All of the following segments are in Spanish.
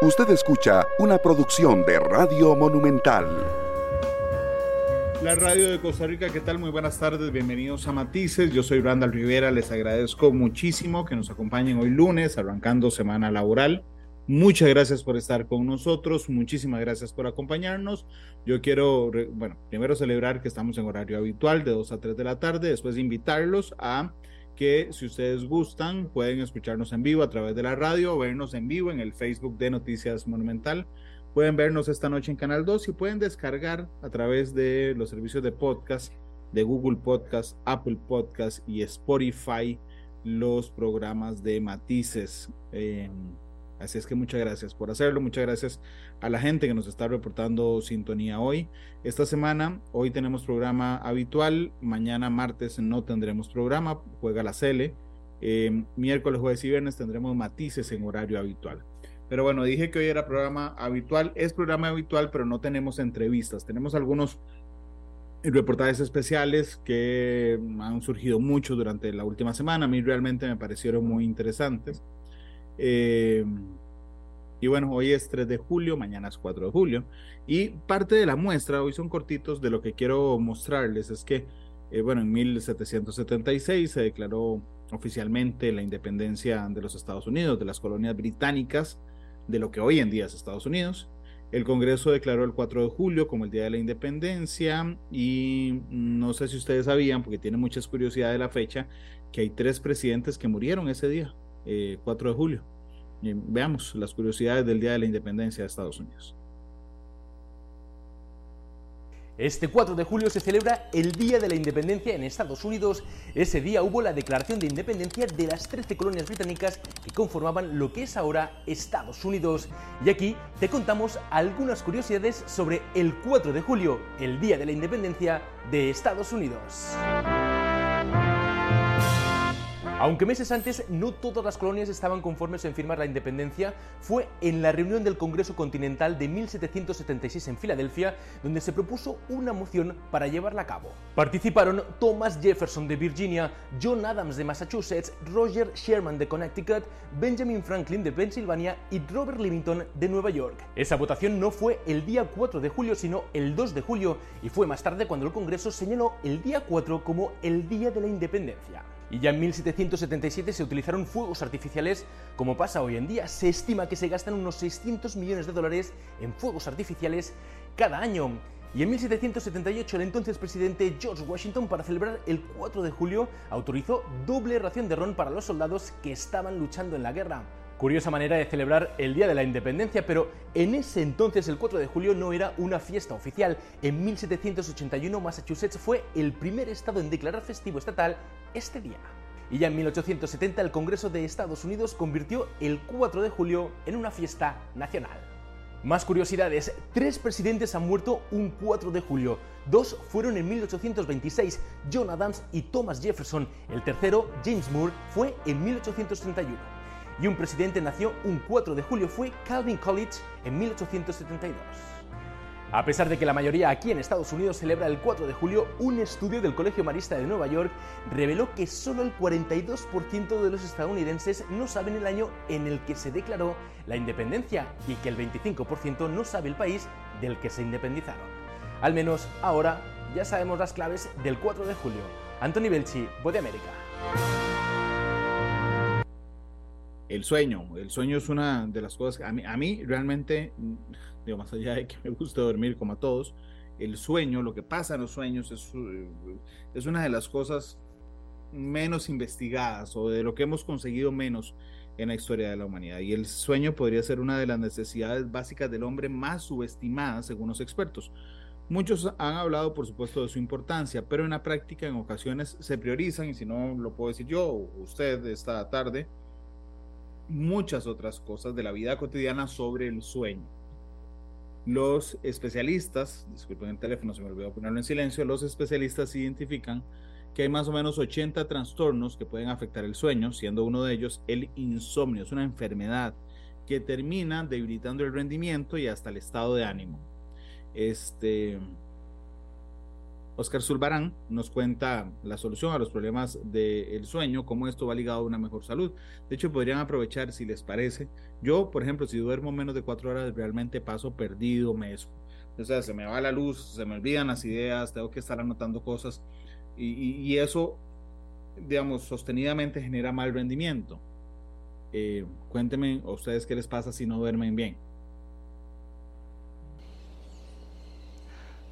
Usted escucha una producción de Radio Monumental. La radio de Costa Rica, ¿qué tal? Muy buenas tardes, bienvenidos a Matices. Yo soy Randall Rivera, les agradezco muchísimo que nos acompañen hoy lunes, arrancando semana laboral. Muchas gracias por estar con nosotros, muchísimas gracias por acompañarnos. Yo quiero, bueno, primero celebrar que estamos en horario habitual de 2 a 3 de la tarde, después invitarlos a que si ustedes gustan pueden escucharnos en vivo a través de la radio vernos en vivo en el Facebook de Noticias Monumental. Pueden vernos esta noche en Canal 2 y pueden descargar a través de los servicios de podcast de Google Podcast, Apple Podcast y Spotify los programas de Matices. Eh, Así es que muchas gracias por hacerlo, muchas gracias a la gente que nos está reportando sintonía hoy. Esta semana, hoy tenemos programa habitual, mañana martes no tendremos programa, juega la Cele. Eh, miércoles, jueves y viernes tendremos matices en horario habitual. Pero bueno, dije que hoy era programa habitual, es programa habitual, pero no tenemos entrevistas. Tenemos algunos reportajes especiales que han surgido mucho durante la última semana. A mí realmente me parecieron muy interesantes. Eh, y bueno, hoy es 3 de julio, mañana es 4 de julio. Y parte de la muestra, hoy son cortitos, de lo que quiero mostrarles es que, eh, bueno, en 1776 se declaró oficialmente la independencia de los Estados Unidos, de las colonias británicas, de lo que hoy en día es Estados Unidos. El Congreso declaró el 4 de julio como el Día de la Independencia y no sé si ustedes sabían, porque tienen muchas curiosidades de la fecha, que hay tres presidentes que murieron ese día. 4 eh, de julio. veamos las curiosidades del Día de la Independencia de Estados Unidos. Este 4 de julio se celebra el Día de la Independencia en Estados Unidos. Ese día hubo la declaración de independencia de las 13 colonias británicas que conformaban lo que es ahora Estados Unidos. Y aquí te contamos algunas curiosidades sobre el 4 de julio, el Día de la Independencia de Estados Unidos. Aunque meses antes no todas las colonias estaban conformes en firmar la independencia, fue en la reunión del Congreso Continental de 1776 en Filadelfia donde se propuso una moción para llevarla a cabo. Participaron Thomas Jefferson de Virginia, John Adams de Massachusetts, Roger Sherman de Connecticut, Benjamin Franklin de Pensilvania y Robert Livingston de Nueva York. Esa votación no fue el día 4 de julio, sino el 2 de julio, y fue más tarde cuando el Congreso señaló el día 4 como el Día de la Independencia y ya en 1777 se utilizaron fuegos artificiales como pasa hoy en día. Se estima que se gastan unos 600 millones de dólares en fuegos artificiales cada año. Y en 1778 el entonces presidente George Washington para celebrar el 4 de julio autorizó doble ración de ron para los soldados que estaban luchando en la guerra. Curiosa manera de celebrar el Día de la Independencia, pero en ese entonces el 4 de julio no era una fiesta oficial. En 1781 Massachusetts fue el primer estado en declarar festivo estatal este día. Y ya en 1870 el Congreso de Estados Unidos convirtió el 4 de julio en una fiesta nacional. Más curiosidades, tres presidentes han muerto un 4 de julio. Dos fueron en 1826, John Adams y Thomas Jefferson. El tercero, James Moore, fue en 1831 y un presidente nació un 4 de julio, fue Calvin Coolidge en 1872. A pesar de que la mayoría aquí en Estados Unidos celebra el 4 de julio, un estudio del Colegio Marista de Nueva York reveló que solo el 42% de los estadounidenses no saben el año en el que se declaró la independencia y que el 25% no sabe el país del que se independizaron. Al menos ahora ya sabemos las claves del 4 de julio. Anthony Belchi, Voz de América el sueño. El sueño es una de las cosas que a mí, realmente, digo, más allá de que me gusta dormir como a todos, el sueño, lo que pasa en los sueños es, es una de las cosas menos investigadas o de lo que hemos conseguido menos en la historia de la humanidad. Y el sueño podría ser una de las necesidades básicas del hombre más subestimadas según los expertos. Muchos han hablado, por supuesto, de su importancia, pero en la práctica en ocasiones se priorizan, y si no lo puedo decir yo o usted esta tarde, muchas otras cosas de la vida cotidiana sobre el sueño. Los especialistas, disculpen el teléfono, se me olvidó ponerlo en silencio, los especialistas identifican que hay más o menos 80 trastornos que pueden afectar el sueño, siendo uno de ellos el insomnio, es una enfermedad que termina debilitando el rendimiento y hasta el estado de ánimo. Este, Oscar Zulbarán nos cuenta la solución a los problemas del sueño, cómo esto va ligado a una mejor salud. De hecho, podrían aprovechar, si les parece. Yo, por ejemplo, si duermo menos de cuatro horas, realmente paso perdido, me, o sea, se me va la luz, se me olvidan las ideas, tengo que estar anotando cosas y, eso, digamos, sostenidamente genera mal rendimiento. Eh, cuéntenme a ustedes qué les pasa si no duermen bien.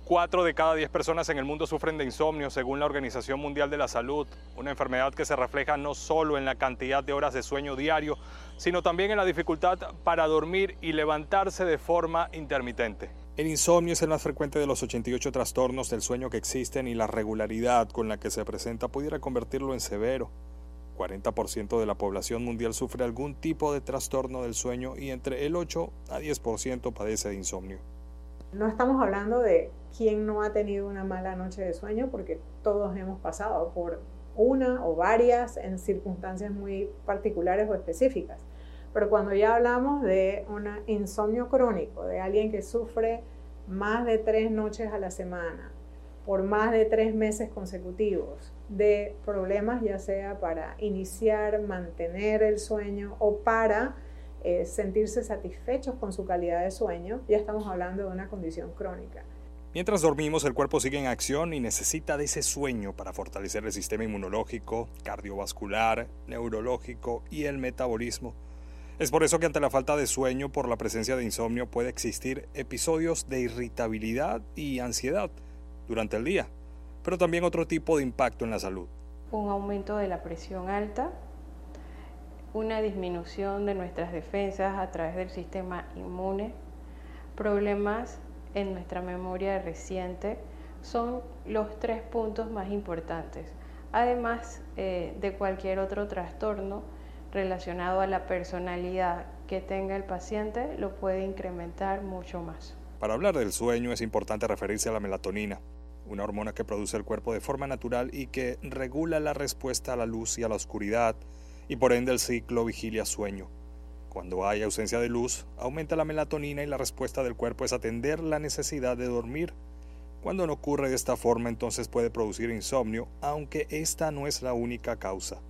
Cuatro de cada diez personas en el mundo sufren de insomnio, según la Organización Mundial de la Salud, una enfermedad que se refleja no solo en la cantidad de horas de sueño diario, sino también en la dificultad para dormir y levantarse de forma intermitente. El insomnio es el más frecuente de los 88 trastornos del sueño que existen y la regularidad con la que se presenta pudiera convertirlo en severo. 40% de la población mundial sufre algún tipo de trastorno del sueño y entre el 8 a 10% padece de insomnio. No estamos hablando de quién no ha tenido una mala noche de sueño, porque todos hemos pasado por una o varias en circunstancias muy particulares o específicas. Pero cuando ya hablamos de un insomnio crónico, de alguien que sufre más de tres noches a la semana, por más de tres meses consecutivos, de problemas ya sea para iniciar, mantener el sueño o para eh, sentirse satisfechos con su calidad de sueño, ya estamos hablando de una condición crónica. Mientras dormimos, el cuerpo sigue en acción y necesita de ese sueño para fortalecer el sistema inmunológico, cardiovascular, neurológico y el metabolismo. Es por eso que ante la falta de sueño por la presencia de insomnio puede existir episodios de irritabilidad y ansiedad durante el día, pero también otro tipo de impacto en la salud. Un aumento de la presión alta, una disminución de nuestras defensas a través del sistema inmune, problemas en nuestra memoria reciente, son los tres puntos más importantes, además eh, de cualquier otro trastorno relacionado a la personalidad que tenga el paciente lo puede incrementar mucho más. Para hablar del sueño es importante referirse a la melatonina, una hormona que produce el cuerpo de forma natural y que regula la respuesta a la luz y a la oscuridad y por ende el ciclo vigilia-sueño. Cuando hay ausencia de luz, aumenta la melatonina y la respuesta del cuerpo es atender la necesidad de dormir. Cuando no ocurre de esta forma, entonces puede producir insomnio, aunque esta no es la única causa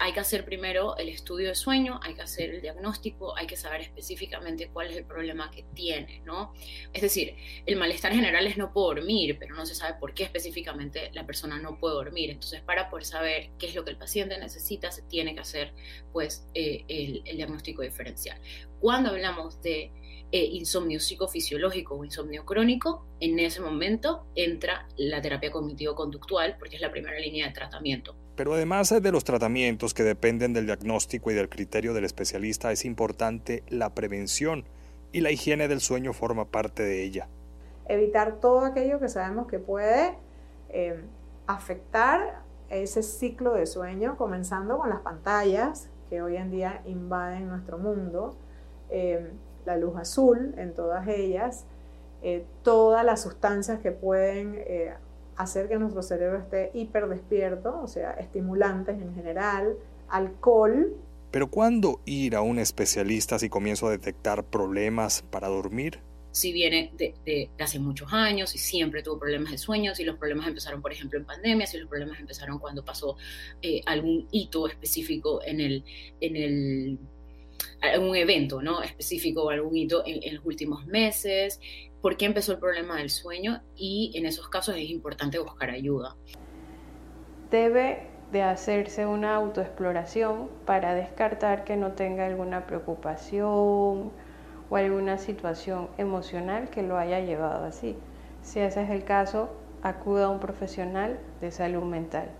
hay que hacer primero el estudio de sueño, hay que hacer el diagnóstico, hay que saber específicamente cuál es el problema que tiene, ¿no? Es decir, el malestar general es no puedo dormir, pero no se sabe por qué específicamente la persona no puede dormir. Entonces, para poder saber qué es lo que el paciente necesita, se tiene que hacer, pues, eh, el, diagnóstico diferencial. Cuando hablamos de eh, insomnio psicofisiológico o insomnio crónico, en ese momento entra la terapia cognitivo-conductual porque es la primera línea de tratamiento. Pero además de los tratamientos que dependen del diagnóstico y del criterio del especialista, es importante la prevención y la higiene del sueño forma parte de ella. Evitar todo aquello que sabemos que puede eh, afectar ese ciclo de sueño, comenzando con las pantallas que hoy en día invaden nuestro mundo. Eh, la luz azul en todas ellas, eh, todas las sustancias que pueden eh, hacer que nuestro cerebro esté hiper despierto, o sea, estimulantes en general, alcohol. Pero ¿cuándo ir a un especialista si comienzo a detectar problemas para dormir? Si viene de, hace muchos años y siempre tuvo problemas de sueño, si los problemas empezaron, por ejemplo, en pandemia, si los problemas empezaron cuando pasó eh, algún hito específico en el, en el algún evento ¿no? específico o algún hito en, los últimos meses, por qué empezó el problema del sueño y en esos casos es importante buscar ayuda. Debe de hacerse una autoexploración para descartar que no tenga alguna preocupación o alguna situación emocional que lo haya llevado así. Si ese es el caso, acuda a un profesional de salud mental.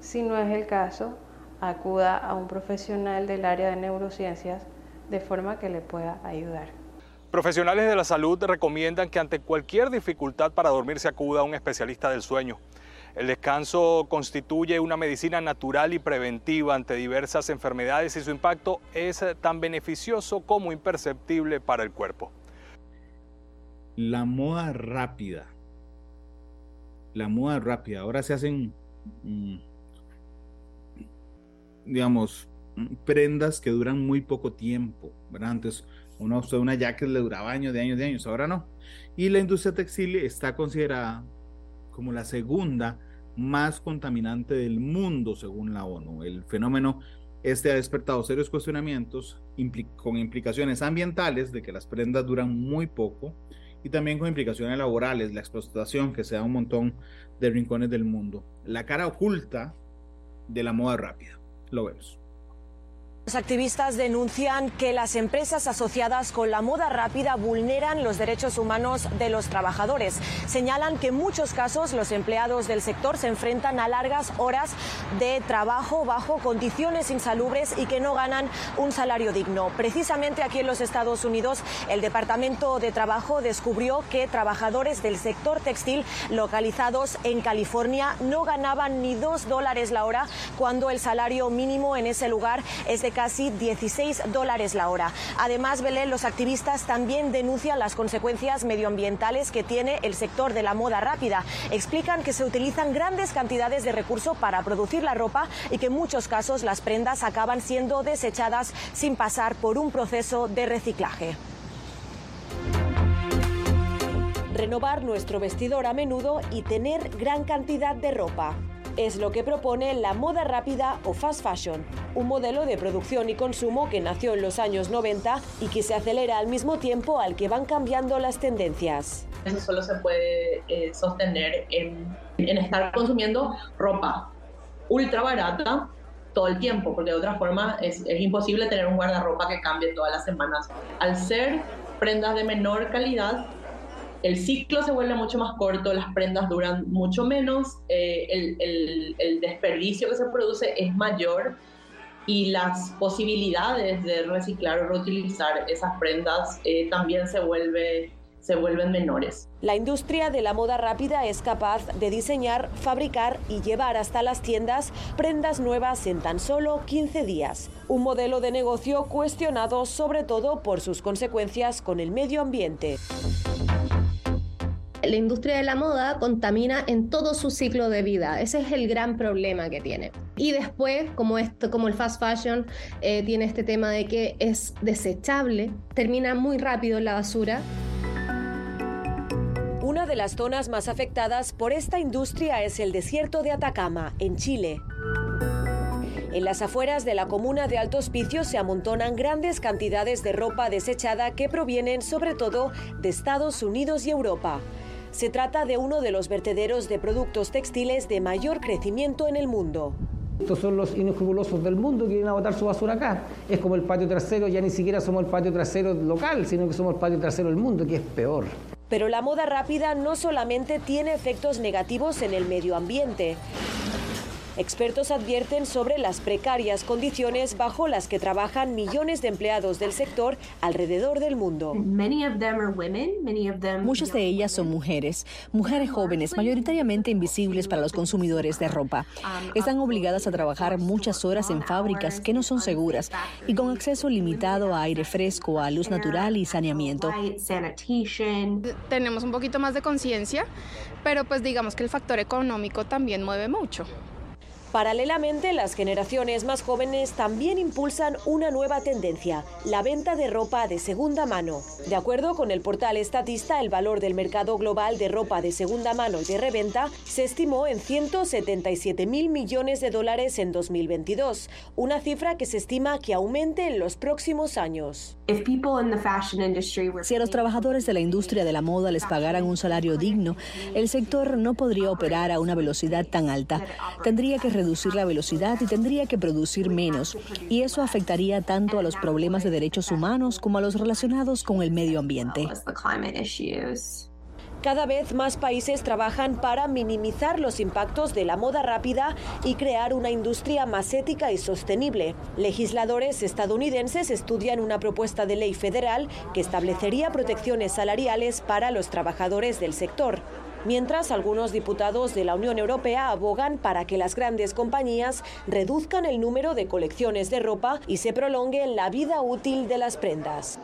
Si no es el caso, acuda a un profesional del área de neurociencias de forma que le pueda ayudar. Profesionales de la salud recomiendan que ante cualquier dificultad para dormir se acuda a un especialista del sueño. El descanso constituye una medicina natural y preventiva ante diversas enfermedades y su impacto es tan beneficioso como imperceptible para el cuerpo. La moda rápida. La moda rápida. Ahora se hacen mm, digamos, prendas que duran muy poco tiempo, ¿verdad? Antes uno una jacket le duraba años de años de años, ahora no. Y la industria textil está considerada como la segunda más contaminante del mundo, según la ONU. El fenómeno este ha despertado serios cuestionamientos con implicaciones ambientales de que las prendas duran muy poco y también con implicaciones laborales, la explotación que se da un montón de rincones del mundo. La cara oculta de la moda rápida. Lo vemos. Los activistas denuncian que las empresas asociadas con la moda rápida vulneran los derechos humanos de los trabajadores. Señalan que en muchos casos los empleados del sector se enfrentan a largas horas de trabajo bajo condiciones insalubres y que no ganan un salario digno. Precisamente aquí en los Estados Unidos, el Departamento de Trabajo descubrió que trabajadores del sector textil localizados en California no ganaban ni dos dólares la hora cuando el salario mínimo en ese lugar es de casi 16 dólares la hora. Además, Belén, los activistas también denuncian las consecuencias medioambientales que tiene el sector de la moda rápida. Explican que se utilizan grandes cantidades de recursos para producir la ropa y que en muchos casos las prendas acaban siendo desechadas sin pasar por un proceso de reciclaje renovar nuestro vestidor a menudo y tener gran cantidad de ropa. Es lo que propone la moda rápida o fast fashion, un modelo de producción y consumo que nació en los años 90 y que se acelera al mismo tiempo al que van cambiando las tendencias. Eso solo se puede eh, sostener en, estar consumiendo ropa ultra barata todo el tiempo, porque de otra forma es, es, imposible tener un guardarropa que cambie todas las semanas. Al ser prendas de menor calidad, el ciclo se vuelve mucho más corto, las prendas duran mucho menos, eh, el, desperdicio que se produce es mayor y las posibilidades de reciclar o reutilizar esas prendas eh, también se, vuelve, se vuelven menores. La industria de la moda rápida es capaz de diseñar, fabricar y llevar hasta las tiendas prendas nuevas en tan solo 15 días. Un modelo de negocio cuestionado sobre todo por sus consecuencias con el medio ambiente la industria de la moda contamina en todo su ciclo de vida. Ese es el gran problema que tiene. Y después, como, esto, como el fast fashion eh, tiene este tema de que es desechable, termina muy rápido en la basura. Una de las zonas más afectadas por esta industria es el desierto de Atacama, en Chile. En las afueras de la comuna de Alto Hospicio se amontonan grandes cantidades de ropa desechada que provienen sobre todo de Estados Unidos y Europa. Se trata de uno de los vertederos de productos textiles de mayor crecimiento en el mundo. Estos son los inescrupulosos del mundo que vienen a botar su basura acá. Es como el patio trasero, ya ni siquiera somos el patio trasero local, sino que somos el patio trasero del mundo, que es peor. Pero la moda rápida no solamente tiene efectos negativos en el medio ambiente. Expertos advierten sobre las precarias condiciones bajo las que trabajan millones de empleados del sector alrededor del mundo. Muchas de ellas son mujeres, mujeres jóvenes, mayoritariamente invisibles para los consumidores de ropa. Están obligadas a trabajar muchas horas en fábricas que no son seguras y con acceso limitado a aire fresco, a luz natural y saneamiento. Tenemos un poquito más de conciencia, pero pues digamos que el factor económico también mueve mucho. Paralelamente, las generaciones más jóvenes también impulsan una nueva tendencia, la venta de ropa de segunda mano. De acuerdo con el portal Estatista, el valor del mercado global de ropa de segunda mano y de reventa se estimó en 177 mil millones de dólares en 2022, una cifra que se estima que aumente en los próximos años. Si a los trabajadores de la industria de la moda les pagaran un salario digno, el sector no podría operar a una velocidad tan alta. Tendría que reducir la velocidad y tendría que producir menos. Y eso afectaría tanto a los problemas de derechos humanos como a los relacionados con el medio ambiente. Cada vez más países trabajan para minimizar los impactos de la moda rápida y crear una industria más ética y sostenible. Legisladores estadounidenses estudian una propuesta de ley federal que establecería protecciones salariales para los trabajadores del sector mientras algunos diputados de la Unión Europea abogan para que las grandes compañías reduzcan el número de colecciones de ropa y se prolongue la vida útil de las prendas.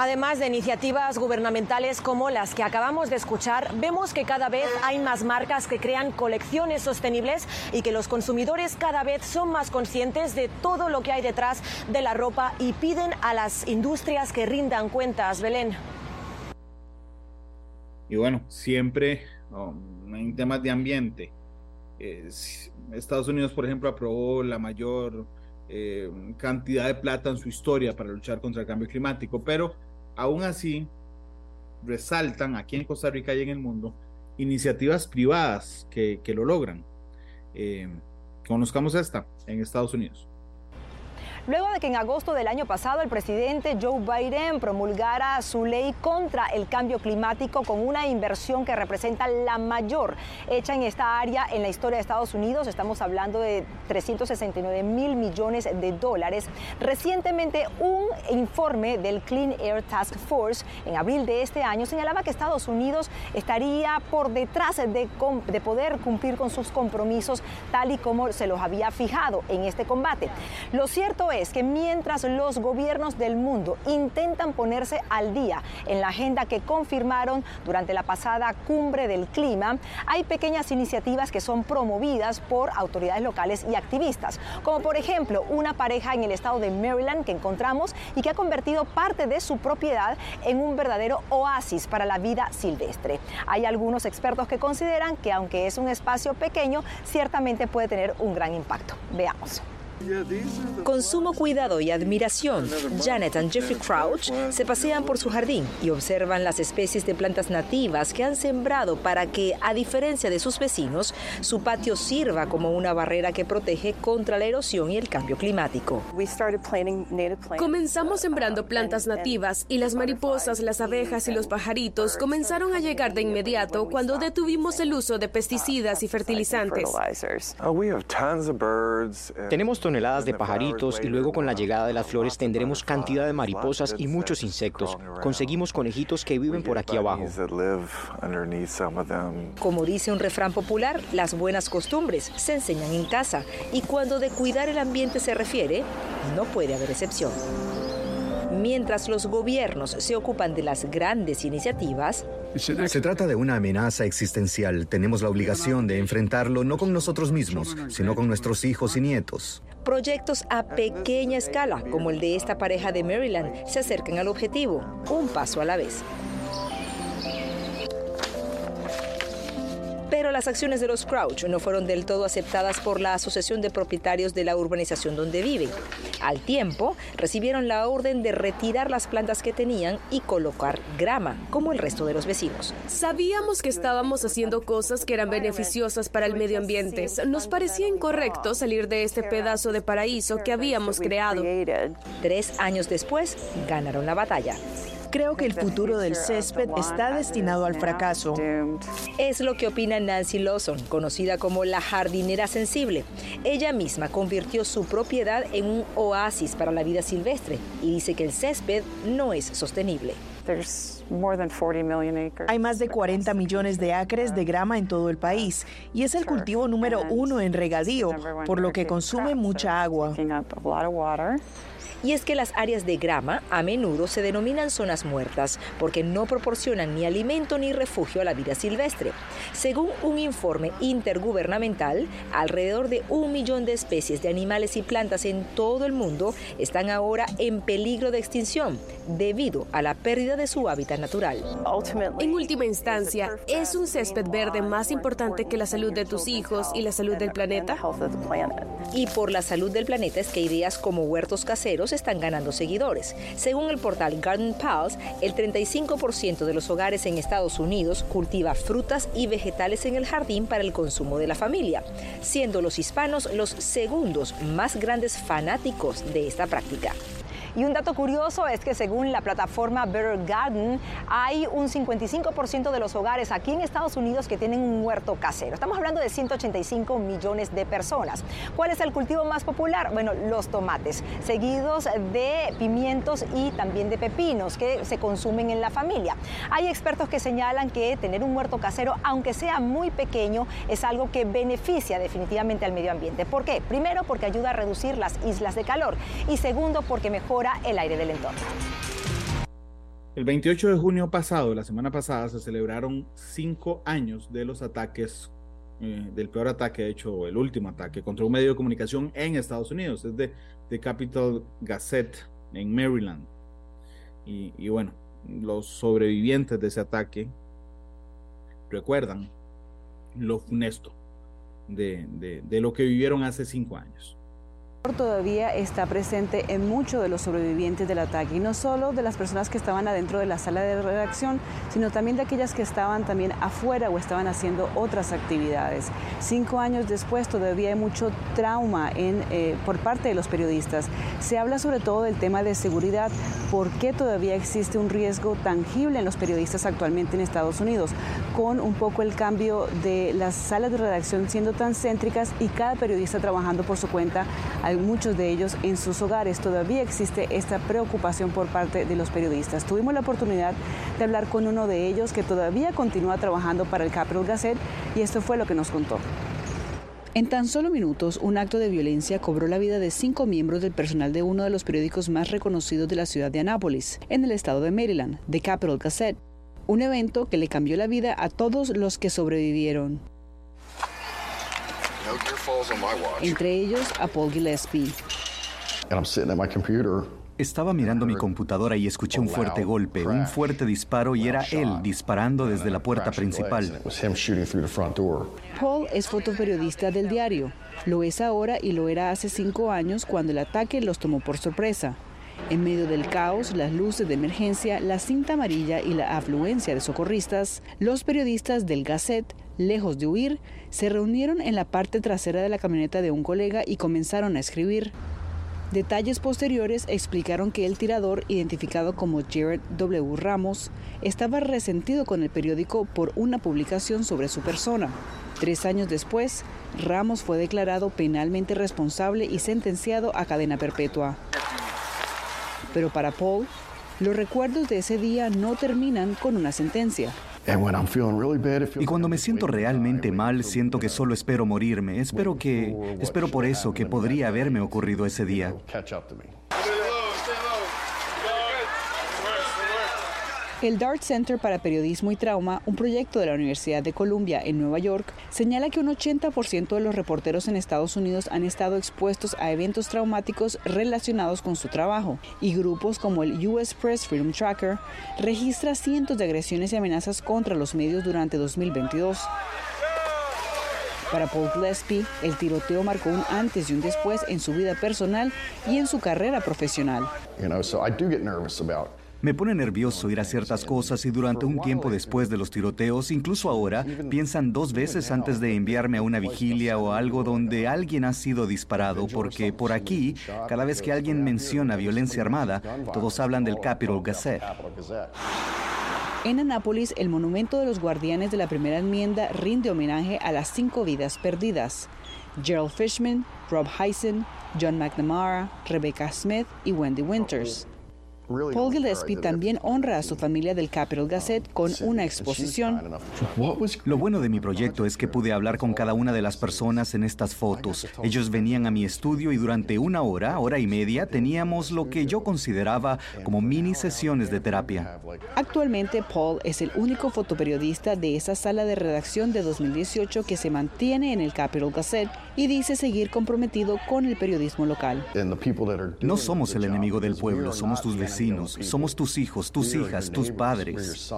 Además de iniciativas gubernamentales como las que acabamos de escuchar, vemos que cada vez hay más marcas que crean colecciones sostenibles y que los consumidores cada vez son más conscientes de todo lo que hay detrás de la ropa y piden a las industrias que rindan cuentas. Belén. Y bueno, siempre um, en temas de ambiente. Estados Unidos, por ejemplo, aprobó la mayor eh, cantidad de plata en su historia para luchar contra el cambio climático, pero aún así resaltan aquí en Costa Rica y en el mundo iniciativas privadas que, que lo logran. Eh, conozcamos esta en Estados Unidos luego de que en agosto del año pasado el presidente Joe Biden promulgara su ley contra el cambio climático con una inversión que representa la mayor hecha en esta área en la historia de Estados Unidos. Estamos hablando de 369 mil millones de dólares. Recientemente un informe del Clean Air Task Force en abril de este año señalaba que Estados Unidos estaría por detrás de, de poder cumplir con sus compromisos tal y como se los había fijado en este combate. Lo cierto es es que mientras los gobiernos del mundo intentan ponerse al día en la agenda que confirmaron durante la pasada cumbre del clima, hay pequeñas iniciativas que son promovidas por autoridades locales y activistas, como por ejemplo una pareja en el estado de Maryland que encontramos y que ha convertido parte de su propiedad en un verdadero oasis para la vida silvestre. Hay algunos expertos que consideran que aunque es un espacio pequeño, ciertamente puede tener un gran impacto. Veamos. Con sumo cuidado y admiración, Janet y Jeffrey Crouch se pasean por su jardín y observan las especies de plantas nativas que han sembrado para que, a diferencia de sus vecinos, su patio sirva como una barrera que protege contra la erosión y el cambio climático. Comenzamos sembrando plantas nativas y las mariposas, las abejas y los pajaritos comenzaron a llegar de inmediato cuando detuvimos el uso de pesticidas y fertilizantes. Tenemos toneladas de pajaritos y luego con la llegada de las flores tendremos cantidad de mariposas y muchos insectos. Conseguimos conejitos que viven por aquí abajo. Como dice un refrán popular, las buenas costumbres se enseñan en casa y cuando de cuidar el ambiente se refiere, no puede haber excepción. Mientras los gobiernos se ocupan de las grandes iniciativas, se trata de una amenaza existencial. Tenemos la obligación de enfrentarlo no con nosotros mismos, sino con nuestros hijos y nietos. Proyectos a pequeña escala, como el de esta pareja de Maryland, se acercan al objetivo, un paso a la vez. Pero las acciones de los Crouch no fueron del todo aceptadas por la Asociación de Propietarios de la urbanización donde viven. Al tiempo, recibieron la orden de retirar las plantas que tenían y colocar grama, como el resto de los vecinos. Sabíamos que estábamos haciendo cosas que eran beneficiosas para el medio ambiente. Nos parecía incorrecto salir de este pedazo de paraíso que habíamos creado. Tres años después, ganaron la batalla. Creo que el futuro del césped está destinado al fracaso. Es lo que opina Nancy Lawson, conocida como la jardinera sensible. Ella misma convirtió su propiedad en un oasis para la vida silvestre y dice que el césped no es sostenible. Hay más de 40 millones de acres de grama en todo el país y es el cultivo número uno en regadío, por lo que consume mucha agua y es que las áreas de grama a menudo se denominan zonas muertas porque no proporcionan ni alimento ni refugio a la vida silvestre. Según un informe intergubernamental, alrededor de un millón de especies de animales y plantas en todo el mundo están ahora en peligro de extinción debido a la pérdida de su hábitat natural. En última instancia, ¿es un césped verde más importante que la salud de tus hijos y la salud del planeta? Y por la salud del planeta es que ideas como huertos caseros están ganando seguidores. Según el portal Garden Pulse, el 35% de los hogares en Estados Unidos cultiva frutas y vegetales en el jardín para el consumo de la familia, siendo los hispanos los segundos más grandes fanáticos de esta práctica. Y un dato curioso es que según la plataforma Better Garden, hay un 55% de los hogares aquí en Estados Unidos que tienen un huerto casero. Estamos hablando de 185 millones de personas. ¿Cuál es el cultivo más popular? Bueno, los tomates, seguidos de pimientos y también de pepinos que se consumen en la familia. Hay expertos que señalan que tener un huerto casero, aunque sea muy pequeño, es algo que beneficia definitivamente al medio ambiente. ¿Por qué? Primero, porque ayuda a reducir las islas de calor y segundo, porque mejora el aire del entorno. El 28 de junio pasado, la semana pasada, se celebraron cinco años de los ataques, eh, del peor ataque, hecho, el último ataque contra un medio de comunicación en Estados Unidos, es de Capital Gazette en Maryland. Y, bueno, los sobrevivientes de ese ataque recuerdan lo funesto de lo que vivieron hace cinco años todavía está presente en muchos de los sobrevivientes del ataque y no solo de las personas que estaban adentro de la sala de redacción, sino también de aquellas que estaban también afuera o estaban haciendo otras actividades. Cinco años después todavía hay mucho trauma en, eh, por parte de los periodistas. Se habla sobre todo del tema de seguridad, por qué todavía existe un riesgo tangible en los periodistas actualmente en Estados Unidos, con un poco el cambio de las salas de redacción siendo tan céntricas y cada periodista trabajando por su cuenta muchos de ellos en sus hogares. Todavía existe esta preocupación por parte de los periodistas. Tuvimos la oportunidad de hablar con uno de ellos que todavía continúa trabajando para el Capital Gazette y esto fue lo que nos contó. En tan solo minutos, un acto de violencia cobró la vida de cinco miembros del personal de uno de los periódicos más reconocidos de la ciudad de Anápolis, en el estado de Maryland, The Capital Gazette. Un evento que le cambió la vida a todos los que sobrevivieron entre ellos a Paul Gillespie. Estaba mirando mi computadora y escuché un fuerte golpe, un fuerte disparo y era él disparando desde la puerta principal. Paul es fotoperiodista del diario. Lo es ahora y lo era hace cinco años cuando el ataque los tomó por sorpresa. En medio del caos, las luces de emergencia, la cinta amarilla y la afluencia de socorristas, los periodistas del Gazette, lejos de huir, se reunieron en la parte trasera de la camioneta de un colega y comenzaron a escribir. Detalles posteriores explicaron que el tirador, identificado como Jared W. Ramos, estaba resentido con el periódico por una publicación sobre su persona. Tres años después, Ramos fue declarado penalmente responsable y sentenciado a cadena perpetua. Pero para Paul, los recuerdos de ese día no terminan con una sentencia. Y cuando me siento realmente mal, siento que solo espero morirme. Espero que, espero por eso que podría haberme ocurrido ese día. El Dart Center para Periodismo y Trauma, un proyecto de la Universidad de Columbia en Nueva York, señala que un 80% de los reporteros en Estados Unidos han estado expuestos a eventos traumáticos relacionados con su trabajo, y grupos como el US Press Freedom Tracker registra cientos de agresiones y amenazas contra los medios durante 2022. Para Paul Gillespie, el tiroteo marcó un antes y un después en su vida personal y en su carrera profesional. Me pone nervioso ir a ciertas cosas y durante un tiempo después de los tiroteos, incluso ahora, piensan dos veces antes de enviarme a una vigilia o algo donde alguien ha sido disparado, porque por aquí, cada vez que alguien menciona violencia armada, todos hablan del Capital Gazette. En Anápolis, el monumento de los guardianes de la primera enmienda rinde homenaje a las cinco vidas perdidas. Gerald Fishman, Rob Heisen, John McNamara, Rebecca Smith y Wendy Winters. Paul Gillespie también honra a su familia del Capital Gazette con una exposición. Lo bueno de mi proyecto es que pude hablar con cada una de las personas en estas fotos. Ellos venían a mi estudio y durante una hora, hora y media, teníamos lo que yo consideraba como mini sesiones de terapia. Actualmente, Paul es el único fotoperiodista de esa sala de redacción de 2018 que se mantiene en el Capital Gazette y dice seguir comprometido con el periodismo local. No somos el enemigo del pueblo, somos tus vecinos somos tus hijos, tus hijas, tus padres.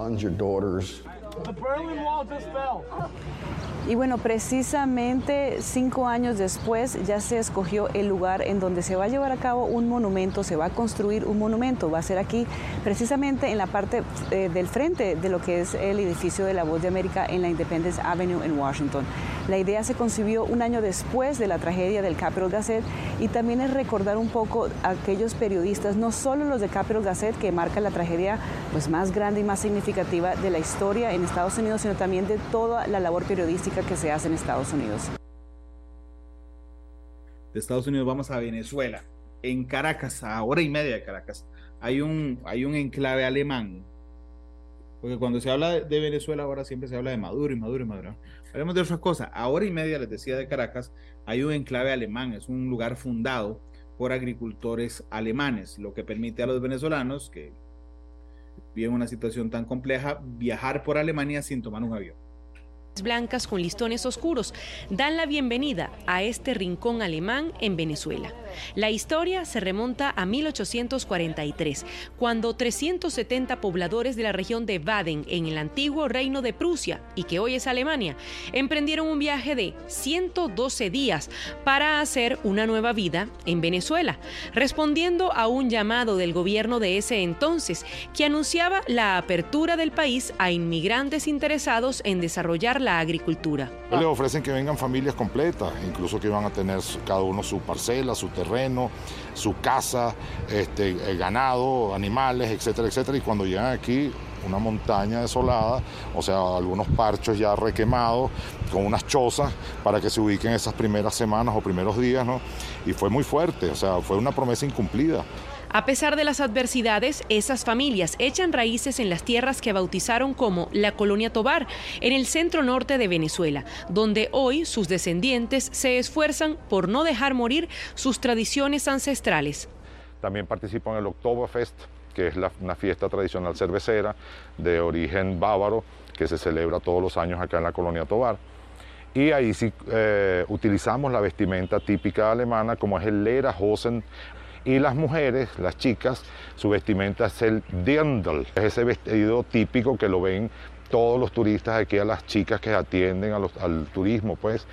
Y bueno, precisamente cinco años después ya se escogió el lugar en donde se va a llevar a cabo un monumento, se va a construir un monumento. Va a ser aquí, precisamente en la parte eh, del frente de lo que es el edificio de la Voz de América en la Independence Avenue en Washington. La idea se concibió un año después de la tragedia del Capital Gazette y también es recordar un poco a aquellos periodistas, no solo los de Capital Gazette, que marcan la tragedia pues, más grande y más significativa de la historia en Estados Unidos, sino también de toda la labor periodística que se hace en Estados Unidos. De Estados Unidos vamos a Venezuela. En Caracas, a hora y media de Caracas, hay un, hay un enclave alemán. Porque cuando se habla de Venezuela ahora siempre se habla de Maduro y Maduro y Maduro. Hablemos de otras cosas. A hora y media, les decía, de Caracas, hay un enclave alemán. Es un lugar fundado por agricultores alemanes, lo que permite a los venezolanos que viven una situación tan compleja viajar por Alemania sin tomar un avión. Blancas con listones oscuros dan la bienvenida a este rincón alemán en Venezuela. La historia se remonta a 1843, cuando 370 pobladores de la región de Baden, en el antiguo reino de Prusia, y que hoy es Alemania, emprendieron un viaje de 112 días para hacer una nueva vida en Venezuela, respondiendo a un llamado del gobierno de ese entonces que anunciaba la apertura del país a inmigrantes interesados en desarrollar la agricultura. Les ofrecen que vengan familias completas, incluso que van a tener cada uno su parcela, su terreno, su casa, este, ganado, animales, etcétera, etcétera. Y cuando llegan aquí, una montaña desolada, o sea, algunos parchos ya requemados, con unas chozas para que se ubiquen esas primeras semanas o primeros días, ¿no? Y fue muy fuerte, o sea, fue una promesa incumplida. A pesar de las adversidades, esas familias echan raíces en las tierras que bautizaron como la Colonia Tobar, en el centro norte de Venezuela, donde hoy sus descendientes se esfuerzan por no dejar morir sus tradiciones ancestrales. También participo en el Oktoberfest, que es una fiesta tradicional cervecera de origen bávaro que se celebra todos los años acá en la Colonia Tobar. Y ahí sí eh, utilizamos la vestimenta típica alemana como es el Lederhosen y las mujeres, las chicas, su vestimenta es el Dirndl, es ese vestido típico que lo ven todos los turistas aquí, a las chicas que atienden al turismo, pues.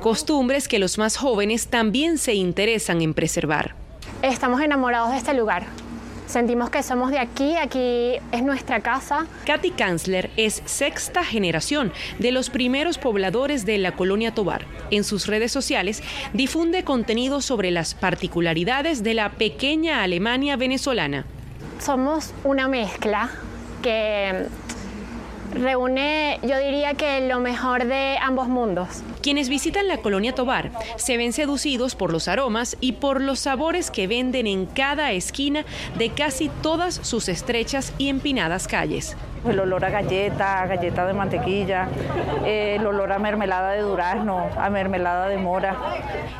Costumbres que los más jóvenes también se interesan en preservar. Estamos enamorados de este lugar. Sentimos que somos de aquí, aquí es nuestra casa. Katy Kanzler es sexta generación de los primeros pobladores de la colonia Tobar. En sus redes sociales difunde contenido sobre las particularidades de la pequeña Alemania venezolana. Somos una mezcla que reúne, yo diría que lo mejor de ambos mundos. Quienes visitan la colonia Tobar se ven seducidos por los aromas y por los sabores que venden en cada esquina de casi todas sus estrechas y empinadas calles el olor a galleta, galleta de mantequilla, eh, el olor a mermelada de durazno, a mermelada de mora.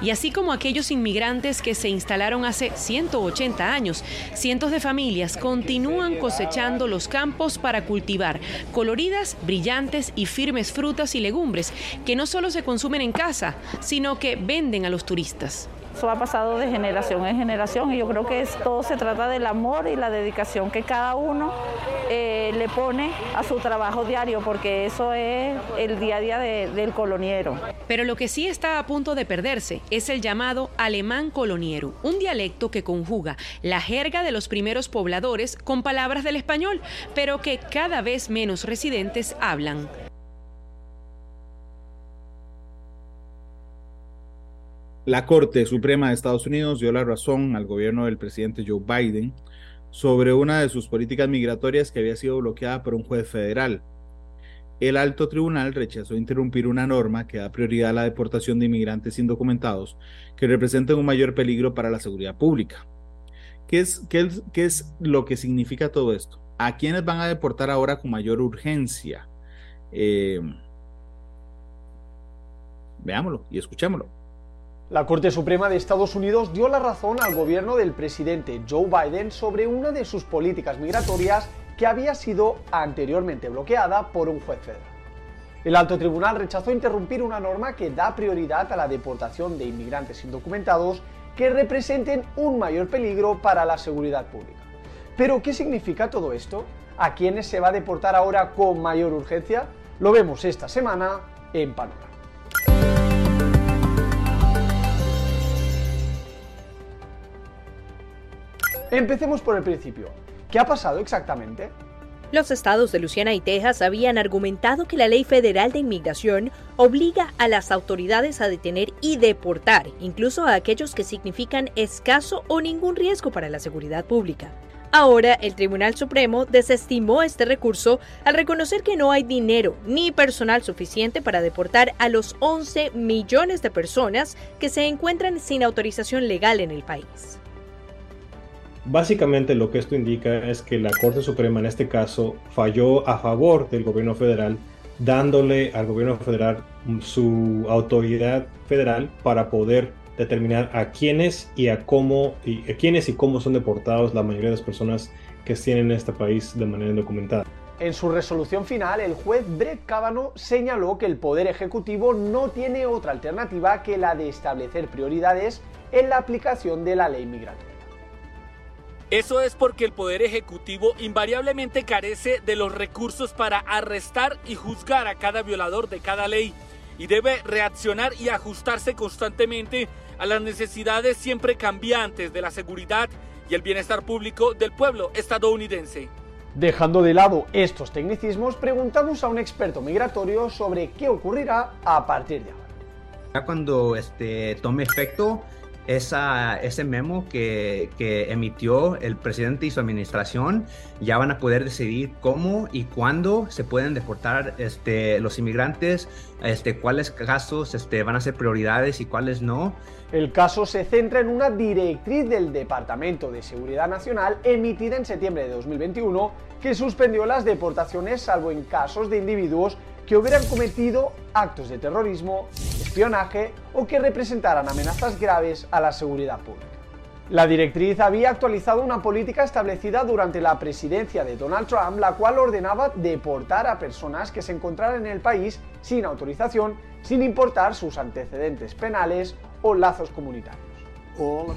Y así como aquellos inmigrantes que se instalaron hace 180 años, cientos de familias continúan cosechando los campos para cultivar brillantes y firmes frutas y legumbres que no solo se consumen en casa, sino que venden a los turistas. Eso ha pasado de generación en generación y yo creo que todo se trata del amor y la dedicación que cada uno eh, le pone a su trabajo diario, porque eso es el día a día del coloniero. Pero lo que sí está a punto de perderse es el llamado alemán coloniero, un dialecto que conjuga la jerga de los primeros pobladores con palabras del español, pero que cada vez menos residentes hablan. La Corte Suprema de Estados Unidos dio la razón al gobierno del presidente Joe Biden sobre una de sus políticas migratorias que había sido bloqueada por un juez federal. El alto tribunal rechazó interrumpir una norma que da prioridad a la deportación de inmigrantes indocumentados que representan un mayor peligro para la seguridad pública. ¿Qué es, qué qué es lo que significa todo esto? ¿A quiénes van a deportar ahora con mayor urgencia? Eh, veámoslo y escuchémoslo. La Corte Suprema de Estados Unidos dio la razón al gobierno del presidente Joe Biden sobre una de sus políticas migratorias que había sido anteriormente bloqueada por un juez federal. El alto tribunal rechazó interrumpir una norma que da prioridad a la deportación de inmigrantes indocumentados que representen un mayor peligro para la seguridad pública. Pero, ¿qué significa todo esto? ¿A quiénes se va a deportar ahora con mayor urgencia? Lo vemos esta semana en Panorama. Empecemos por el principio. ¿Qué ha pasado exactamente? Los estados de Luisiana y Texas habían argumentado que la ley federal de inmigración obliga a las autoridades a detener y deportar, incluso a aquellos que significan escaso o ningún riesgo para la seguridad pública. Ahora, el Tribunal Supremo desestimó este recurso al reconocer que no hay dinero ni personal suficiente para deportar a los 11 millones de personas que se encuentran sin autorización legal en el país. Básicamente lo que esto indica es que la Corte Suprema en este caso falló a favor del gobierno federal, dándole al gobierno federal su autoridad federal para poder determinar a quiénes y a cómo y a y cómo son deportados la mayoría de las personas que tienen en este país de manera indocumentada. En su resolución final, el juez Brett Kavanaugh señaló que el Poder Ejecutivo no tiene otra alternativa que la de establecer prioridades en la aplicación de la ley migratoria. Eso es porque el Poder Ejecutivo invariablemente carece de los recursos para arrestar y juzgar a cada violador de cada ley y debe reaccionar y ajustarse constantemente a las necesidades siempre cambiantes de la seguridad y el bienestar público del pueblo estadounidense. Dejando de lado estos tecnicismos, preguntamos a un experto migratorio sobre qué ocurrirá a partir de ahora. Ya cuando este, tome efecto esa, ese memo que, que, emitió el presidente y su administración, ya van a poder decidir cómo y cuándo se pueden deportar este, los inmigrantes, este, cuáles casos este, van a ser prioridades y cuáles no. El caso se centra en una directriz del Departamento de Seguridad Nacional emitida en septiembre de 2021 que suspendió las deportaciones salvo en casos de individuos que hubieran cometido actos de terrorismo, espionaje o que representaran amenazas graves a la seguridad pública. La directriz había actualizado una política establecida durante la presidencia de Donald Trump, la cual ordenaba deportar a personas que se encontraran en el país sin autorización, sin importar sus antecedentes penales o lazos comunitarios.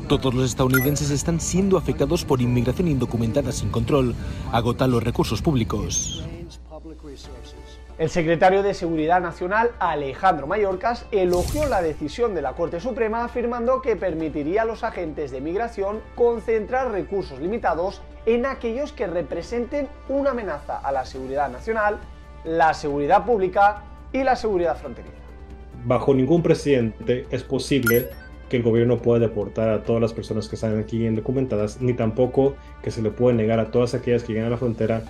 Todos los estadounidenses están siendo afectados por inmigración indocumentada sin control. Agota los recursos públicos. El secretario de Seguridad Nacional, Alejandro Mayorkas, elogió la decisión de la Corte Suprema afirmando que permitiría a los agentes de migración concentrar recursos limitados en aquellos que representen una amenaza a la seguridad nacional, la seguridad pública y la seguridad fronteriza. Bajo ningún presidente es posible que el gobierno pueda deportar a todas las personas que están aquí indocumentadas, ni tampoco que se le pueda negar a todas aquellas que llegan a la frontera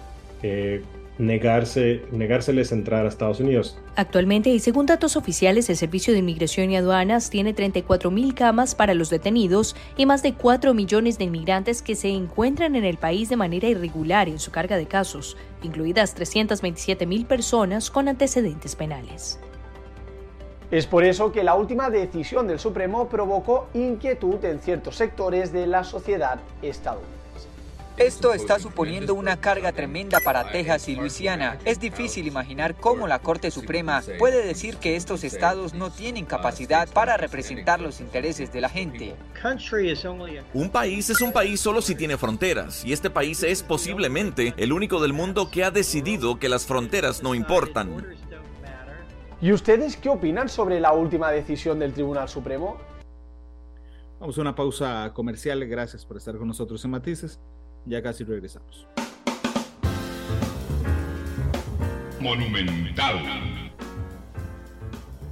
eh, negarse, negárseles entrar a Estados Unidos. Actualmente, y según datos oficiales, el Servicio de Inmigración y Aduanas tiene 34.000 camas para los detenidos y más de 4 millones de inmigrantes que se encuentran en el país de manera irregular en su carga de casos, incluidas 327.000 personas con antecedentes penales. Es por eso que la última decisión del Supremo provocó inquietud en ciertos sectores de la sociedad estadounidense. Esto está suponiendo una carga tremenda para Texas y Luisiana. Es difícil imaginar cómo la Corte Suprema puede decir que estos estados no tienen capacidad para representar los intereses de la gente. Un país es un país solo si tiene fronteras, y este país es posiblemente el único del mundo que ha decidido que las fronteras no importan. ¿Y ustedes qué opinan sobre la última decisión del Tribunal Supremo? Vamos a una pausa comercial. Gracias por estar con nosotros en Matices. Ya casi regresamos. Monumental.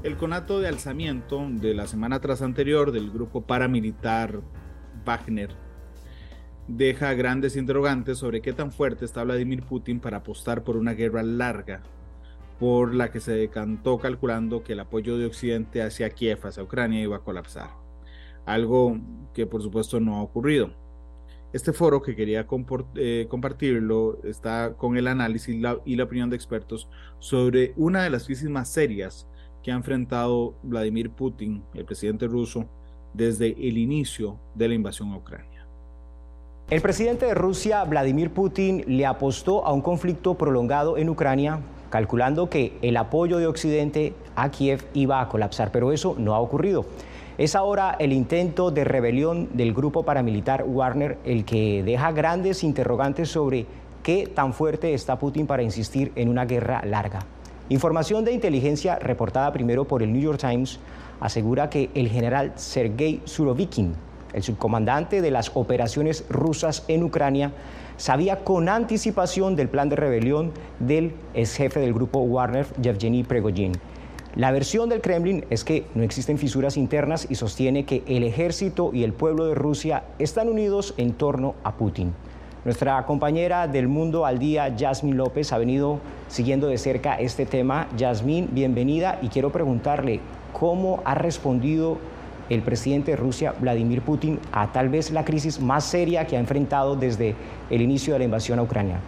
El conato de alzamiento de la semana tras anterior del grupo paramilitar Wagner deja grandes interrogantes sobre qué tan fuerte está Vladimir Putin para apostar por una guerra larga, por la que se decantó calculando que el apoyo de Occidente hacia Kiev, hacia Ucrania, iba a colapsar. Algo que por supuesto no ha ocurrido. Este foro que quería eh, compartirlo está con el análisis y la opinión de expertos sobre una de las crisis más serias que ha enfrentado Vladimir Putin, el presidente ruso, desde el inicio de la invasión a Ucrania. El presidente de Rusia, Vladimir Putin, le apostó a un conflicto prolongado en Ucrania, calculando que el apoyo de Occidente a Kiev iba a colapsar, pero eso no ha ocurrido. Es ahora el intento de rebelión del grupo paramilitar Warner el que deja grandes interrogantes sobre qué tan fuerte está Putin para insistir en una guerra larga. Información de inteligencia reportada primero por el New York Times asegura que el general Sergei Surovikin, el subcomandante de las operaciones rusas en Ucrania, sabía con anticipación del plan de rebelión del ex jefe del grupo Warner, Yevgeny Prigozhin. La versión del Kremlin es que no existen fisuras internas y sostiene que el ejército y el pueblo de Rusia están unidos en torno a Putin. Nuestra compañera del Mundo al Día, Yasmin López, ha venido siguiendo de cerca este tema. Yasmin, bienvenida y quiero preguntarle cómo ha respondido el presidente de Rusia, Vladimir Putin, a tal vez la crisis más seria que ha enfrentado desde el inicio de la invasión a Ucrania.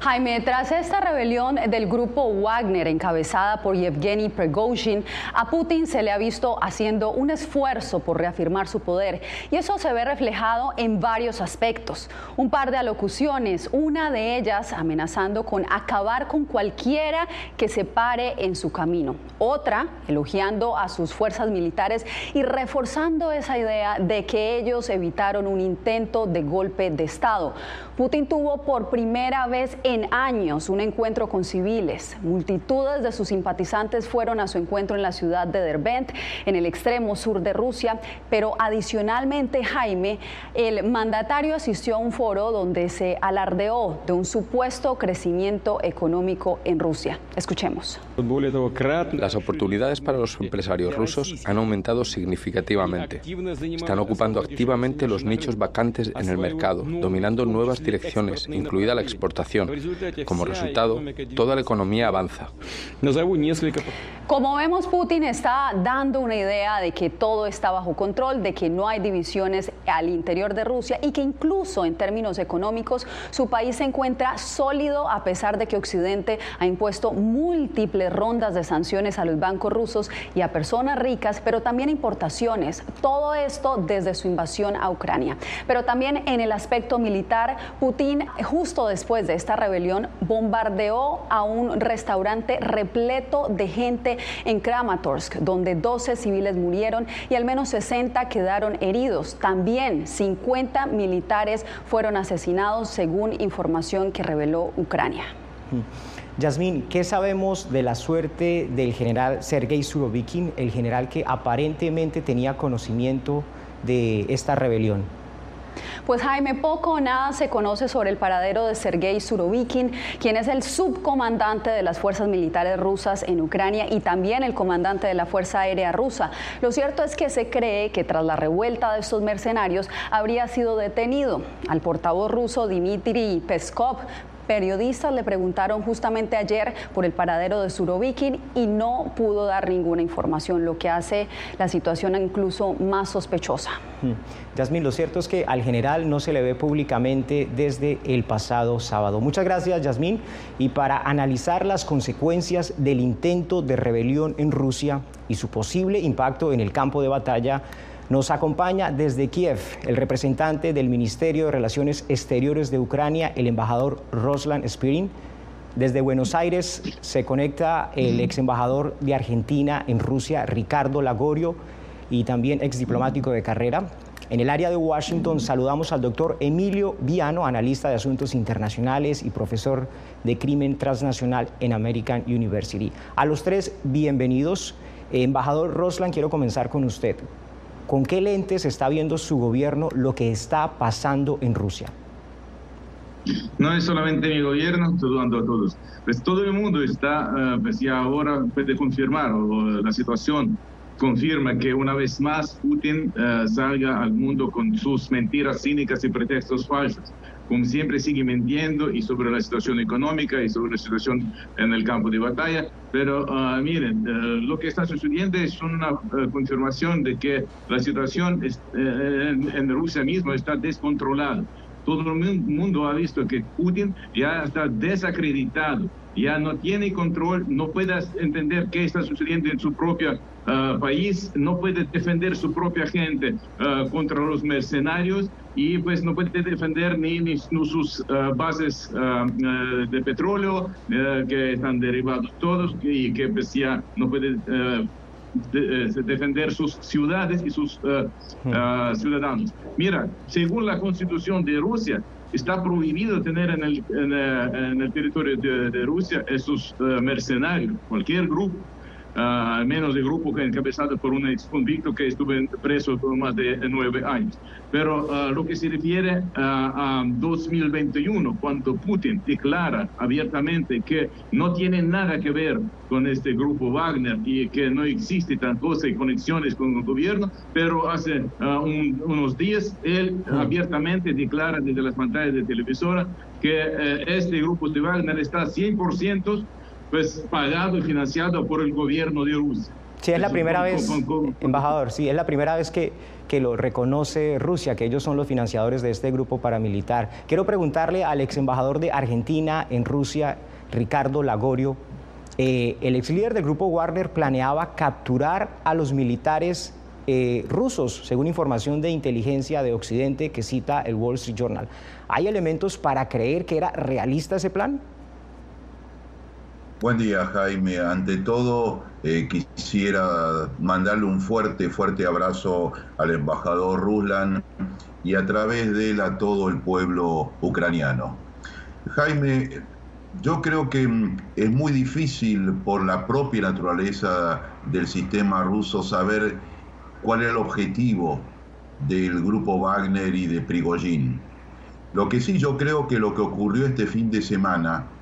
Jaime, tras esta rebelión del grupo Wagner encabezada por Yevgeny Prigozhin, a Putin se le ha visto haciendo un esfuerzo por reafirmar su poder y eso se ve reflejado en varios aspectos. Un par de alocuciones, una de ellas amenazando con acabar con cualquiera que se pare en su camino, otra elogiando a sus fuerzas militares y reforzando esa idea de que ellos evitaron un intento de golpe de Estado. Putin tuvo por primera vez en años un encuentro con civiles. Multitudes de sus simpatizantes fueron a su encuentro en la ciudad de Derbent, en el extremo sur de Rusia, pero adicionalmente, Jaime, el mandatario asistió a un foro donde se alardeó de un supuesto crecimiento económico en Rusia. Escuchemos. Las oportunidades para los empresarios rusos han aumentado significativamente. Están ocupando activamente los nichos vacantes en el mercado, dominando nuevas direcciones, incluida la exportación. Como resultado, toda la economía avanza. Como vemos, Putin está dando una idea de que todo está bajo control, de que no hay divisiones al interior de Rusia y que incluso en términos económicos su país se encuentra sólido a pesar de que Occidente ha impuesto múltiples rondas de sanciones a los bancos rusos y a personas ricas, pero también importaciones. Todo esto desde su invasión a Ucrania. Pero también en el aspecto militar, Putin, justo después de esta rebelión, bombardeó a un restaurante repleto de gente en Kramatorsk, donde 12 civiles murieron y al menos 60 quedaron heridos. También 50 militares fueron asesinados, según información que reveló Ucrania. Yasmín, ¿qué sabemos de la suerte del general Sergei Surovikin, el general que aparentemente tenía conocimiento de esta rebelión? Pues Jaime, poco o nada se conoce sobre el paradero de Sergei Surovikin, quien es el subcomandante de las fuerzas militares rusas en Ucrania y también el comandante de la Fuerza Aérea Rusa. Lo cierto es que se cree que tras la revuelta de estos mercenarios habría sido detenido. Al portavoz ruso Dmitry Peskov Periodistas le preguntaron justamente ayer por el paradero de Surovikin y no pudo dar ninguna información, lo que hace la situación incluso más sospechosa. Hmm. Yasmin, lo cierto es que al general no se le ve públicamente desde el pasado sábado. Muchas gracias, Yasmín. Y para analizar las consecuencias del intento de rebelión en Rusia y su posible impacto en el campo de batalla, nos acompaña desde Kiev el representante del Ministerio de Relaciones Exteriores de Ucrania, el embajador Roslan Spirin. Desde Buenos Aires se conecta el ex embajador de Argentina en Rusia, Ricardo Lagorio, y también ex diplomático de carrera. En el área de Washington saludamos al doctor Emilio Viano, analista de asuntos internacionales y profesor de crimen transnacional en American University. A los tres, bienvenidos. Embajador Roslan, quiero comenzar con usted. ¿Con qué lentes está viendo su gobierno lo que está pasando en Rusia? No es solamente mi gobierno, saludando a todos. Pues todo el mundo está, eh, pues ya ahora puede confirmar, o la situación confirma que una vez más Putin eh, salga al mundo con sus mentiras cínicas y pretextos falsos como siempre sigue mintiendo y sobre la situación económica y sobre la situación en el campo de batalla. Pero ah, miren, eh, lo que está sucediendo es una eh, confirmación de que la situación eh, en, en Rusia misma está descontrolada. Todo el mundo ha visto que Putin ya está desacreditado ya no tiene control, no puede entender qué está sucediendo en su propio ah, país, no puede defender su propia gente ah, contra los mercenarios y pues no puede defender ni, ni, sus ah, bases de petróleo que están derivados todos y que pues ya no puede eh, defender sus ciudades y sus ciudadanos. Mira, según la constitución de Rusia, está prohibido tener en el, en, el territorio de, Rusia esos eh, mercenarios, cualquier grupo al menos el grupo que encabezado por un ex convicto que estuvo preso por más de nueve años. Pero ah, lo que se refiere a 2021, cuando Putin declara abiertamente que no tiene nada que ver con este grupo Wagner y que no existe tan cosa y conexiones con el gobierno, pero hace ah, unos días él abiertamente declara desde las pantallas de televisora que eh, este grupo de Wagner está 100% pues pagado y financiado por el gobierno de Rusia. Sí, es la primera vez, embajador, sí, es la primera vez que, que lo reconoce Rusia, que ellos son los financiadores de este grupo paramilitar. Quiero preguntarle al ex embajador de Argentina en Rusia, Ricardo Lagorio, eh, el ex líder del grupo Wagner planeaba capturar a los militares eh, rusos, según información de inteligencia de Occidente que cita el Wall Street Journal. ¿Hay elementos para creer que era realista ese plan? Buen día, Jaime. Ante todo, eh, quisiera mandarle un fuerte, fuerte abrazo al embajador Ruslan y a través de él a todo el pueblo ucraniano. Jaime, yo creo que mm, es muy difícil por la propia naturaleza del sistema ruso saber cuál es el objetivo del grupo Wagner y de Prigozhin. Lo que sí yo creo que lo que ocurrió este fin de semana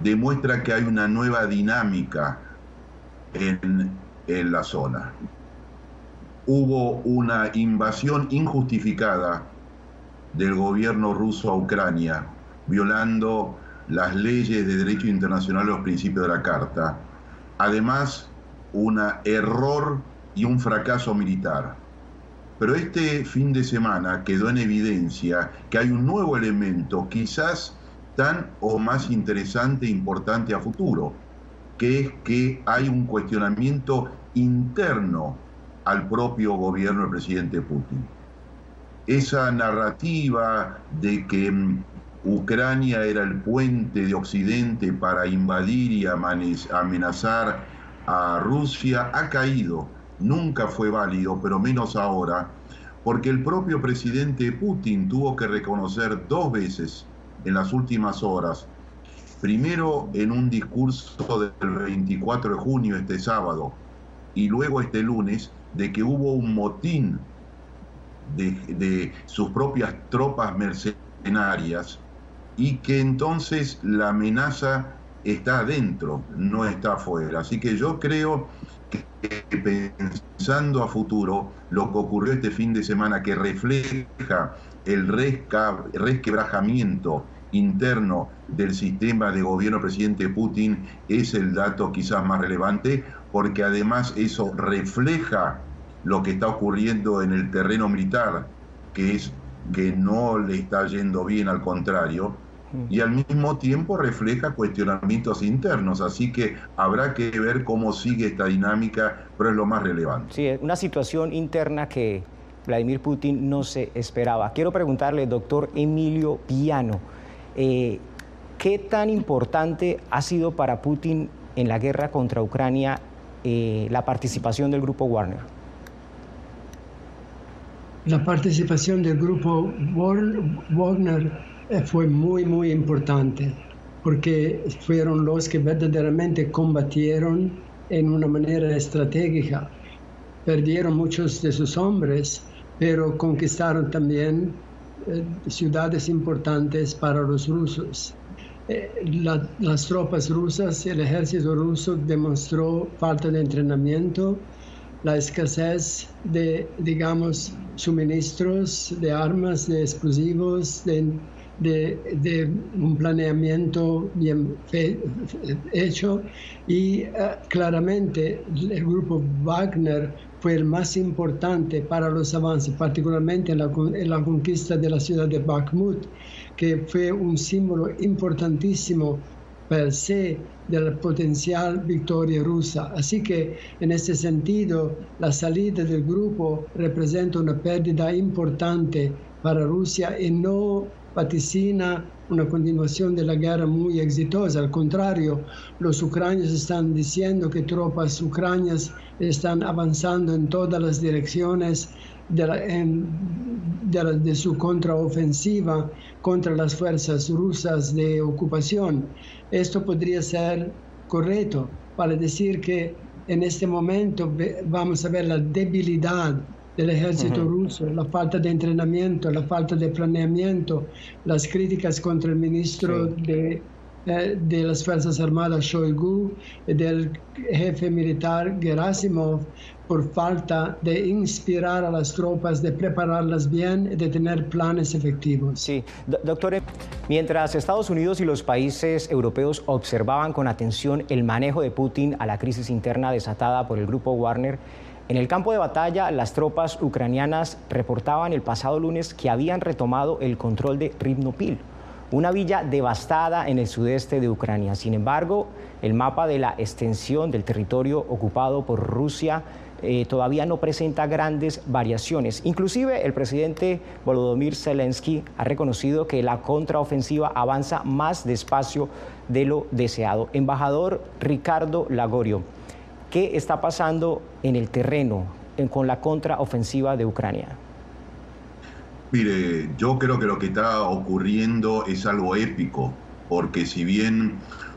demuestra que hay una nueva dinámica en, en la zona. Hubo una invasión injustificada del gobierno ruso a Ucrania, violando las leyes de derecho internacional y los principios de la Carta. Además, un error y un fracaso militar. Pero este fin de semana quedó en evidencia que hay un nuevo elemento, quizás tan o más interesante e importante a futuro, que es que hay un cuestionamiento interno al propio gobierno del presidente Putin. Esa narrativa de que mm, Ucrania era el puente de Occidente para invadir y amenazar a Rusia ha caído nunca fue válido, pero menos ahora, porque el propio presidente Putin tuvo que reconocer dos veces en las últimas horas, primero en un discurso del 24 de junio, este sábado, y luego este lunes, de que hubo un motín de, de sus propias tropas mercenarias y que entonces la amenaza está adentro, no está afuera. Así que yo creo que pensando a futuro, lo que ocurrió este fin de semana, que refleja el resquebrajamiento interno del sistema de gobierno presidente Putin, es el dato quizás más relevante, porque además eso refleja lo que está ocurriendo en el terreno militar, que es que no le está yendo bien, al contrario, y al mismo tiempo refleja cuestionamientos internos, así que habrá que ver cómo sigue esta dinámica, pero es lo más relevante. Sí, es una situación interna que Vladimir Putin no se esperaba. Quiero preguntarle, doctor Emilio Piano, eh, ¿qué tan importante ha sido para Putin en la guerra contra Ucrania eh, la participación del grupo Warner? La participación del grupo Wagner eh, fue muy, muy importante, porque fueron los que verdaderamente combatieron en una manera estratégica. Perdieron muchos de sus hombres, pero conquistaron también ciudades importantes para los rusos. Eh, las tropas rusas, el ejército ruso demostró falta de entrenamiento, la escasez de, digamos, suministros de armas, de explosivos, de de, un planeamiento bien hecho y eh, claramente el grupo Wagner fue el más importante para los avances, particularmente en la, en la conquista de la ciudad de Bakhmut, que fue un símbolo importantísimo per se de la potencial victoria rusa. Así que en este sentido, la salida del grupo representa una pérdida importante para Rusia y no vaticina una continuación de la guerra muy exitosa. Al contrario, los ucranianos están diciendo que tropas ucranianas están avanzando en todas las direcciones de, de, su contraofensiva contra las fuerzas rusas de ocupación. Esto podría ser correcto para decir que en este momento vamos a ver la debilidad del ejército ruso, la falta de entrenamiento, la falta de planeamiento, las críticas contra el ministro de, eh, de las Fuerzas Armadas Shoigu, del jefe militar Gerasimov, por falta de inspirar a las tropas, de prepararlas bien, de tener planes efectivos. Sí, doctor, mientras Estados Unidos y los países europeos observaban con atención el manejo de Putin a la crisis interna desatada por el grupo Warner, En el campo de batalla, las tropas ucranianas reportaban el pasado lunes que habían retomado el control de Rivnopil, una villa devastada en el sudeste de Ucrania. Sin embargo, el mapa de la extensión del territorio ocupado por Rusia eh, todavía no presenta grandes variaciones. Inclusive el presidente Volodymyr Zelensky ha reconocido que la contraofensiva avanza más despacio de lo deseado. Embajador Ricardo Lagorio, ¿qué está pasando en el terreno con la contraofensiva de Ucrania? Mire, yo creo que lo que está ocurriendo es algo épico, porque si bien,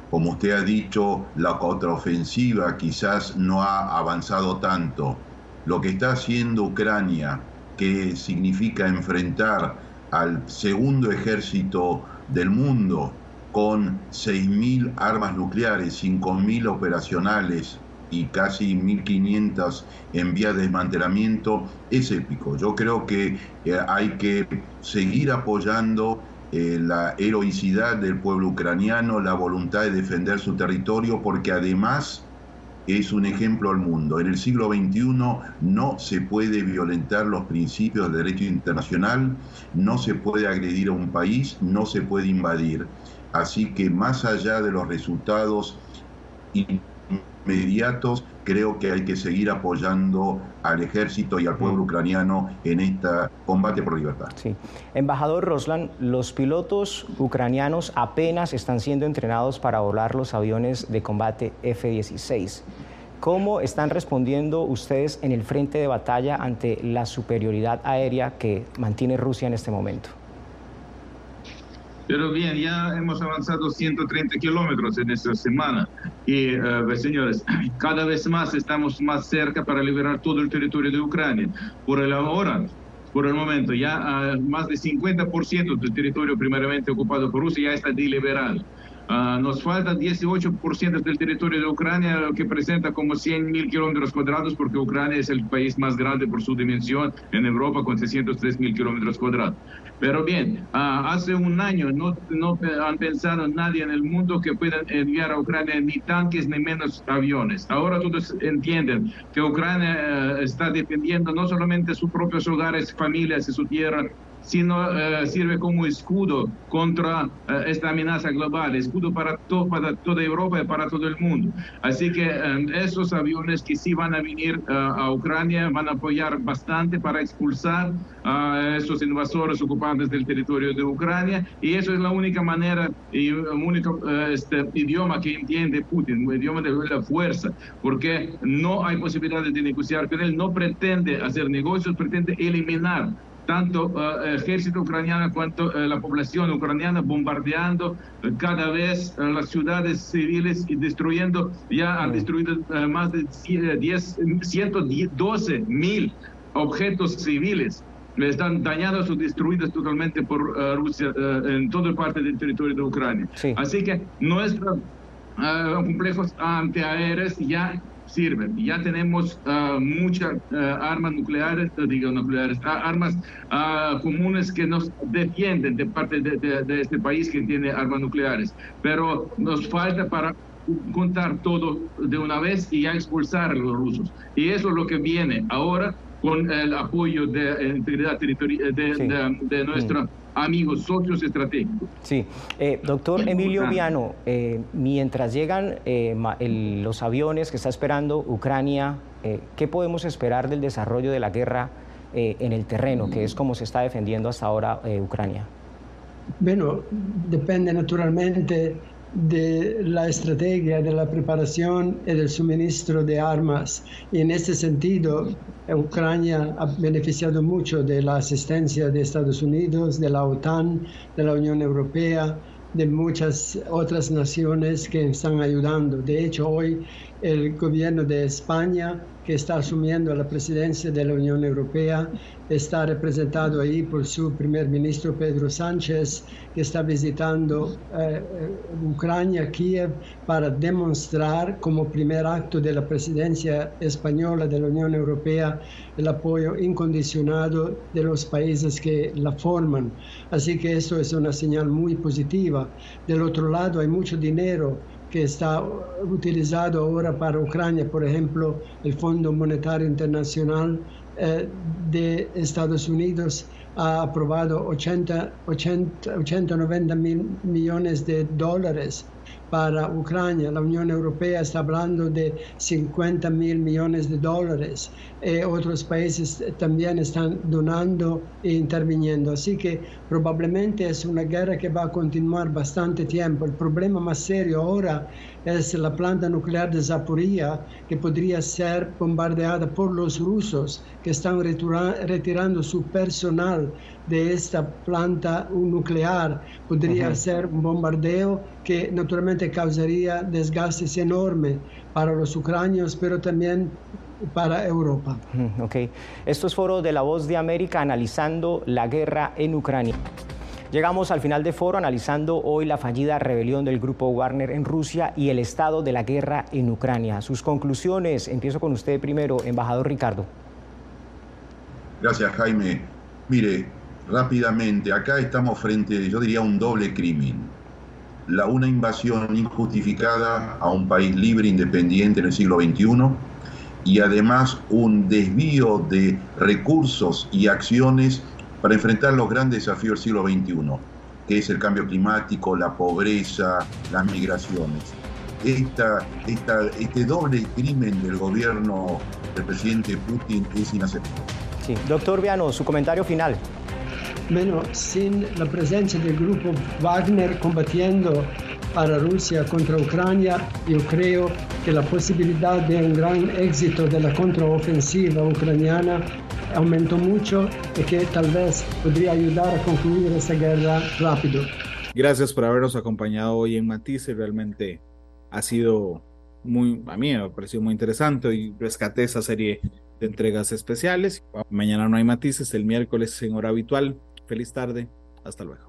como usted ha dicho, la contraofensiva quizás no ha avanzado tanto, lo que está haciendo Ucrania, que significa enfrentar al segundo ejército del mundo con 6.000 armas nucleares, 5.000 operacionales, y casi 1.500 en vía de desmantelamiento es épico. Yo creo que eh, hay que seguir apoyando eh, la heroicidad del pueblo ucraniano, la voluntad de defender su territorio, porque además es un ejemplo al mundo. En el siglo XXI no se puede violentar los principios de derecho internacional, no se puede agredir a un país, no se puede invadir. Así que más allá de los resultados inmediatos, creo que hay que seguir apoyando al ejército y al pueblo ucraniano en este combate por libertad. Sí. Embajador Roslan, los pilotos ucranianos apenas están siendo entrenados para volar los aviones de combate F-16. ¿Cómo están respondiendo ustedes en el frente de batalla ante la superioridad aérea que mantiene Rusia en este momento? Pero bien, ya hemos avanzado 130 kilómetros en esta semana y, uh, pues, señores, cada vez más estamos más cerca para liberar todo el territorio de Ucrania. Por el ahora, por el momento, ya uh, más de 50% del territorio primeramente ocupado por Rusia ya está deliberado. Uh, nos falta 18% del territorio de Ucrania, lo que presenta como 100.000 kilómetros cuadrados, porque Ucrania es el país más grande por su dimensión en Europa, con 603.000 kilómetros cuadrados. Pero bien, uh, hace un año no, no han pensado nadie en el mundo que pueda enviar a Ucrania ni tanques ni menos aviones. Ahora todos entienden que Ucrania uh, está defendiendo no solamente sus propios hogares, familias y su tierra, sino eh, sirve como escudo contra eh, esta amenaza global, escudo para, para toda Europa y para todo el mundo. Así que eh, esos aviones que sí van a venir a Ucrania van a apoyar bastante para expulsar a esos invasores ocupantes del territorio de Ucrania y eso es la única manera y el único este, idioma que entiende Putin, un idioma de la fuerza, porque no hay posibilidad de negociar con él, no pretende hacer negocios, pretende eliminar tanto el eh, ejército ucraniano cuanto eh, la población ucraniana bombardeando eh, cada vez las ciudades civiles y destruyendo, ya han destruido más de 10, 112 mil objetos civiles. Están dañados o destruidos totalmente por Rusia en toda parte del territorio de Ucrania. Así que nuestros complejos antiaéreos ya sirven. Ya tenemos ah, muchas ah, armas nucleares, digo nucleares, ah, armas comunes que nos defienden de parte de, este país que tiene armas nucleares. Pero nos falta para contar todo de una vez y ya expulsar a los rusos. Y eso es lo que viene ahora con el apoyo de integridad territorial de, de, nuestra amigos, socios estratégicos. Sí, eh, doctor Emilio Viano, eh, mientras llegan eh, los aviones que está esperando Ucrania, ¿qué podemos esperar del desarrollo de la guerra en el terreno, que es como se está defendiendo hasta ahora Ucrania? Bueno, depende naturalmente de la estrategia de la preparación y del suministro de armas. Y en este sentido, Ucrania ha beneficiado mucho de la asistencia de Estados Unidos, de la OTAN, de la Unión Europea, de muchas otras naciones que están ayudando. De hecho, hoy el gobierno de España que está asumiendo la presidencia de la Unión Europea, está representado ahí por su primer ministro Pedro Sánchez, que está visitando eh, Ucrania, Kiev, para demostrar como primer acto de la presidencia española de la Unión Europea el apoyo incondicionado de los países que la forman. Así que eso es una señal muy positiva. Del otro lado, hay mucho dinero que está utilizado ahora para Ucrania, por ejemplo, el Fondo Monetario Internacional eh, de Estados Unidos ha aprobado 80, 80, 80 90 mil millones de dólares para Ucrania. La Unión Europea está hablando de 50 mil millones de dólares. Eh, otros países también están donando e interviniendo. Así que probablemente es una guerra que va a continuar bastante tiempo. El problema más serio ahora es la planta nuclear de Zaporizhia, que podría ser bombardeada por los rusos, que están retirando su personal de esta planta nuclear. Podría ser un bombardeo que naturalmente causaría desgastes enormes para los ucranianos, pero también para Europa. Ok. Esto es Foro de la Voz de América analizando la guerra en Ucrania. Llegamos al final de foro analizando hoy la fallida rebelión del grupo Wagner en Rusia y el estado de la guerra en Ucrania. Sus conclusiones, empiezo con usted primero, embajador Ricardo. Gracias, Jaime. Mire, rápidamente, acá estamos frente, yo diría, a un doble crimen la, una invasión injustificada a un país libre e independiente en el siglo XXI y además un desvío de recursos y acciones para enfrentar los grandes desafíos del siglo XXI, que es el cambio climático, la pobreza, las migraciones. Esta, esta, este doble crimen del gobierno del presidente Putin es inaceptable. Sí. Doctor Viano, su comentario final. Bueno, sin la presencia del grupo Wagner combatiendo para Rusia contra Ucrania, yo creo que la posibilidad de un gran éxito de la contraofensiva ucraniana aumentó mucho y que tal vez podría ayudar a concluir esa guerra rápido. Gracias por habernos acompañado hoy en Matices, realmente ha sido muy, a mí me ha parecido muy interesante y rescaté esa serie de entregas especiales. Mañana no hay matices, el miércoles en hora habitual Feliz tarde. Hasta luego.